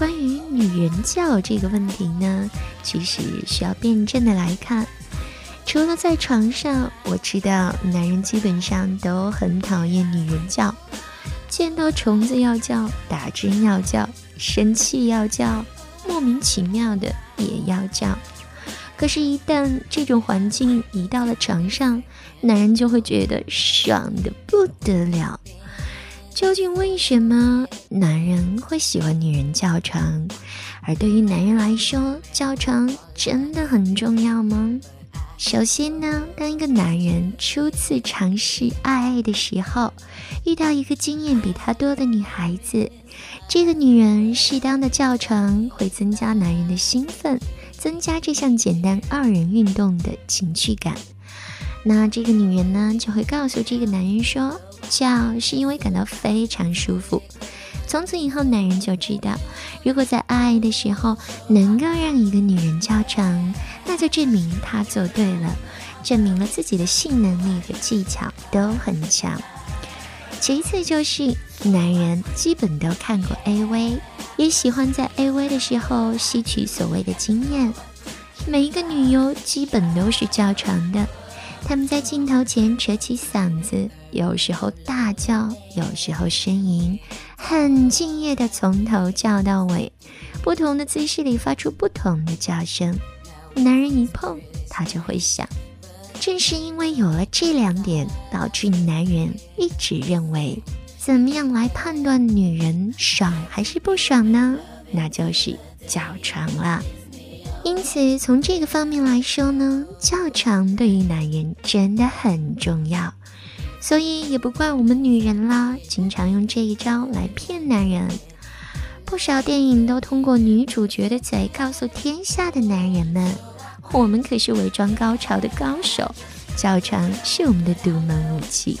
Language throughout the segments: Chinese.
关于女人叫这个问题呢，其实需要辩证的来看。除了在床上，我知道男人基本上都很讨厌女人叫，见到虫子要叫，打针要叫，生气要叫，莫名其妙的也要叫。可是，一旦这种环境移到了床上，男人就会觉得爽的不得了。究竟为什么男人会喜欢女人叫床？而对于男人来说，叫床真的很重要吗？首先呢，当一个男人初次尝试爱爱的时候，遇到一个经验比他多的女孩子，这个女人适当的叫床会增加男人的兴奋，增加这项简单二人运动的情趣感。那这个女人呢，就会告诉这个男人说，叫是因为感到非常舒服。从此以后，男人就知道，如果在爱的时候能够让一个女人叫床，那就证明他做对了，证明了自己的性能力和技巧都很强。其次就是男人基本都看过 AV，也喜欢在 AV 的时候吸取所谓的经验。每一个女优基本都是叫床的。他们在镜头前扯起嗓子，有时候大叫，有时候呻吟，很敬业的从头叫到尾，不同的姿势里发出不同的叫声。男人一碰，他就会响。正是因为有了这两点，导致男人一直认为，怎么样来判断女人爽还是不爽呢？那就是叫床了。因此，从这个方面来说呢，叫床对于男人真的很重要。所以也不怪我们女人啦，经常用这一招来骗男人。不少电影都通过女主角的嘴告诉天下的男人们，我们可是伪装高潮的高手，叫床是我们的独门武器。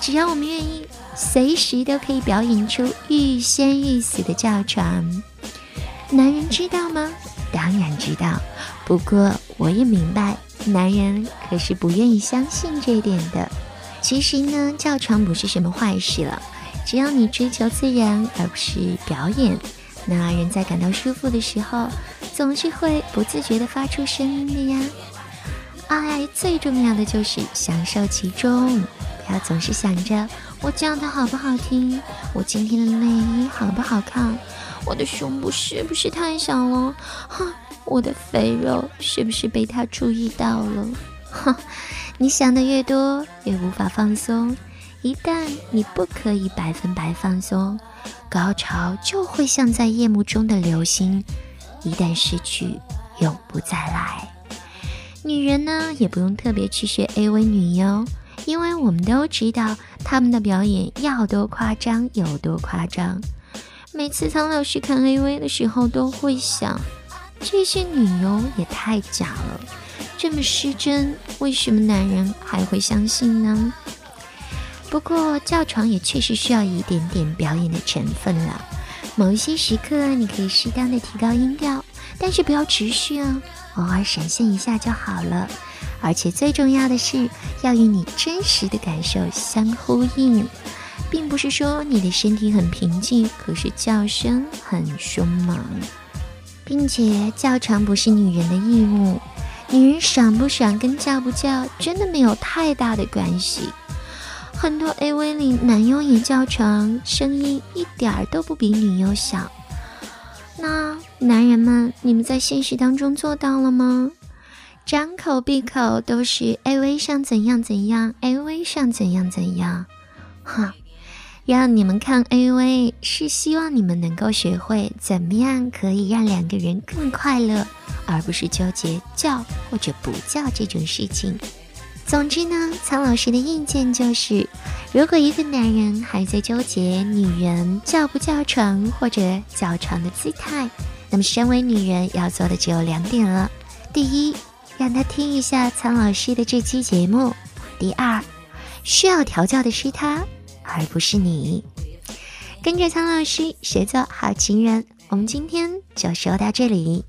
只要我们愿意，随时都可以表演出欲仙欲死的叫床。男人知道吗？当然知道，不过我也明白，男人可是不愿意相信这一点的。其实呢，叫床不是什么坏事了，只要你追求自然而不是表演，那人在感到舒服的时候，总是会不自觉地发出声音的呀。爱最重要的就是享受其中，不要总是想着我叫的好不好听，我今天的内衣好不好看。我的胸部是不是太小了？哼，我的肥肉是不是被他注意到了？哼，你想的越多，越无法放松。一旦你不可以百分百放松，高潮就会像在夜幕中的流星，一旦失去，永不再来。女人呢，也不用特别去学 AV 女优，因为我们都知道他们的表演要多夸张有多夸张。每次苍老师看 AV 的时候，都会想，这些女优也太假了，这么失真，为什么男人还会相信呢？不过叫床也确实需要一点点表演的成分了，某一些时刻你可以适当的提高音调，但是不要持续哦，偶尔闪现一下就好了。而且最重要的是，要与你真实的感受相呼应。并不是说你的身体很平静，可是叫声很凶猛，并且叫床不是女人的义务，女人爽不爽跟叫不叫真的没有太大的关系。很多 AV 里男优也叫床，声音一点儿都不比女优小。那男人们，你们在现实当中做到了吗？张口闭口都是 AV 上怎样怎样，AV 上怎样怎样，哈。让你们看 AV 是希望你们能够学会怎么样可以让两个人更快乐，而不是纠结叫或者不叫这种事情。总之呢，苍老师的意见就是，如果一个男人还在纠结女人叫不叫床或者叫床的姿态，那么身为女人要做的只有两点了：第一，让他听一下苍老师的这期节目；第二，需要调教的是他。而不是你，跟着苍老师学做好情人。我们今天就说到这里。